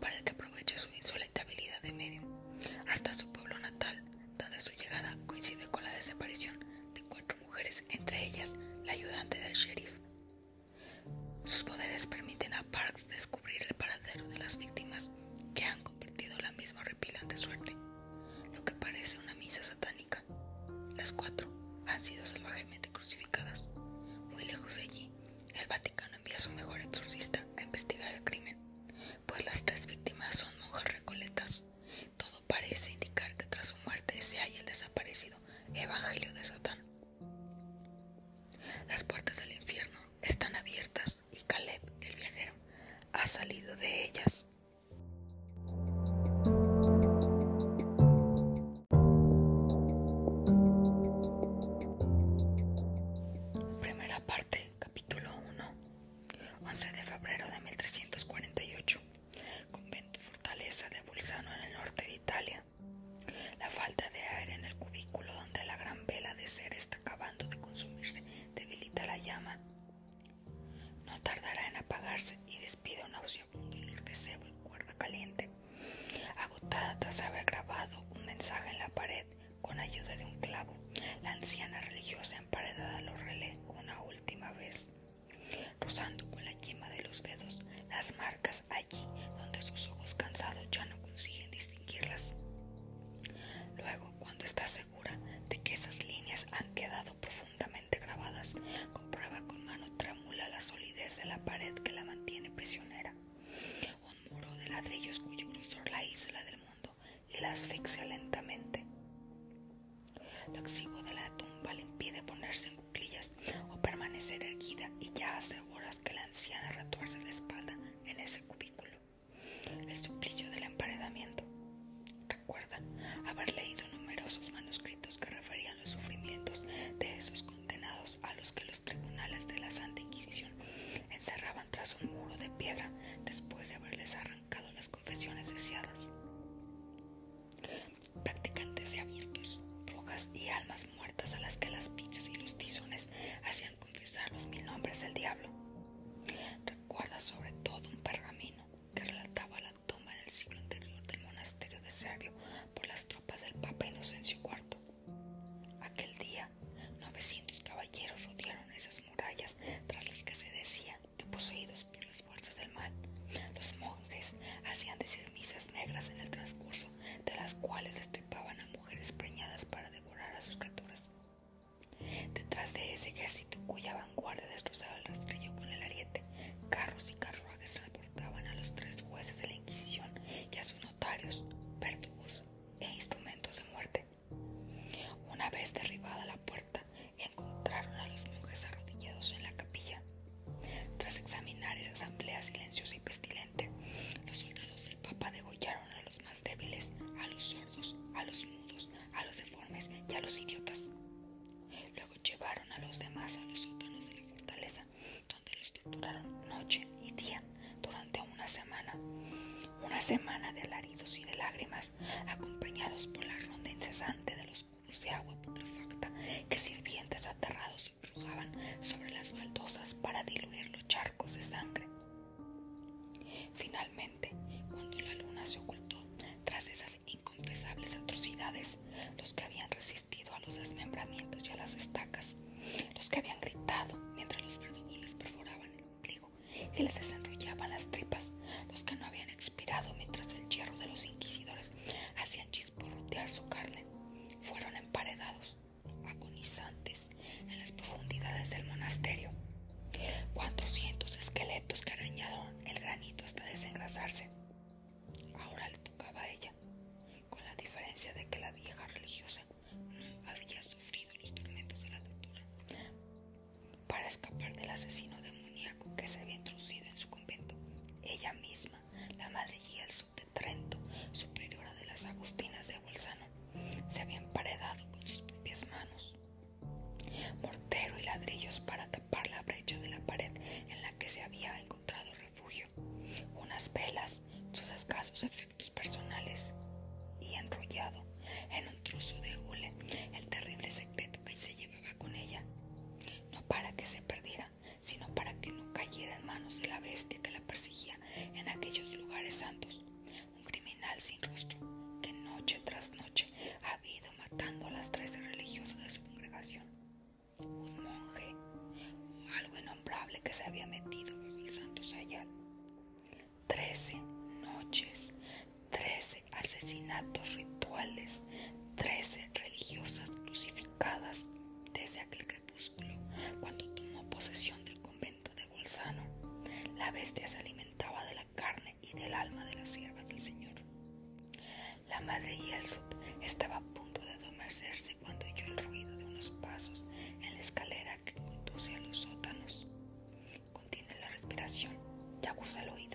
Doppelgänger. de la pared que la mantiene prisionera, un muro de ladrillos cuyo grosor la isla del mundo y la asfixia lentamente. Lo exiguo de la tumba le impide ponerse en cuclillas o permanecer erguida y ya hace horas que la anciana retuerce de espalda en ese cubículo. El suplicio del emparedamiento. Recuerda haber leído numerosos manuscritos que referían los sufrimientos de esos condenados a los que los idiotas. Luego llevaron a los demás a los sótanos de la fortaleza, donde los torturaron noche desde el monasterio. 400 esqueletos que arañaron el granito hasta desengrasarse. Ahora le tocaba a ella, con la diferencia de que la vieja religiosa no había sufrido los tormentos de la tortura para escapar del asesino demoníaco que se había introducido en su convento. Ella misma, la madre y el sub de Trento, superiora de las Agustinas de Bolzano, se habían para tapar la brecha de la pared en la que se había encontrado refugio, unas velas, sus escasos efectos personales y enrollado en un trozo de hule el terrible secreto que se llevaba con ella, no para que se perdiera, sino para que no cayera en manos de la bestia que la perseguía en aquellos lugares santos, un criminal sin rostro había metido el santo sayal. Trece noches, trece asesinatos rituales, trece religiosas crucificadas desde aquel crepúsculo cuando tomó posesión del convento de Bolzano. La bestia se alimentaba de la carne y del alma de las siervas del Señor. La madre Yelsut estaba a punto de adormecerse cuando oyó el ruido de unos pasos en la escalera que conduce a los sótanos. Contiene la respiración y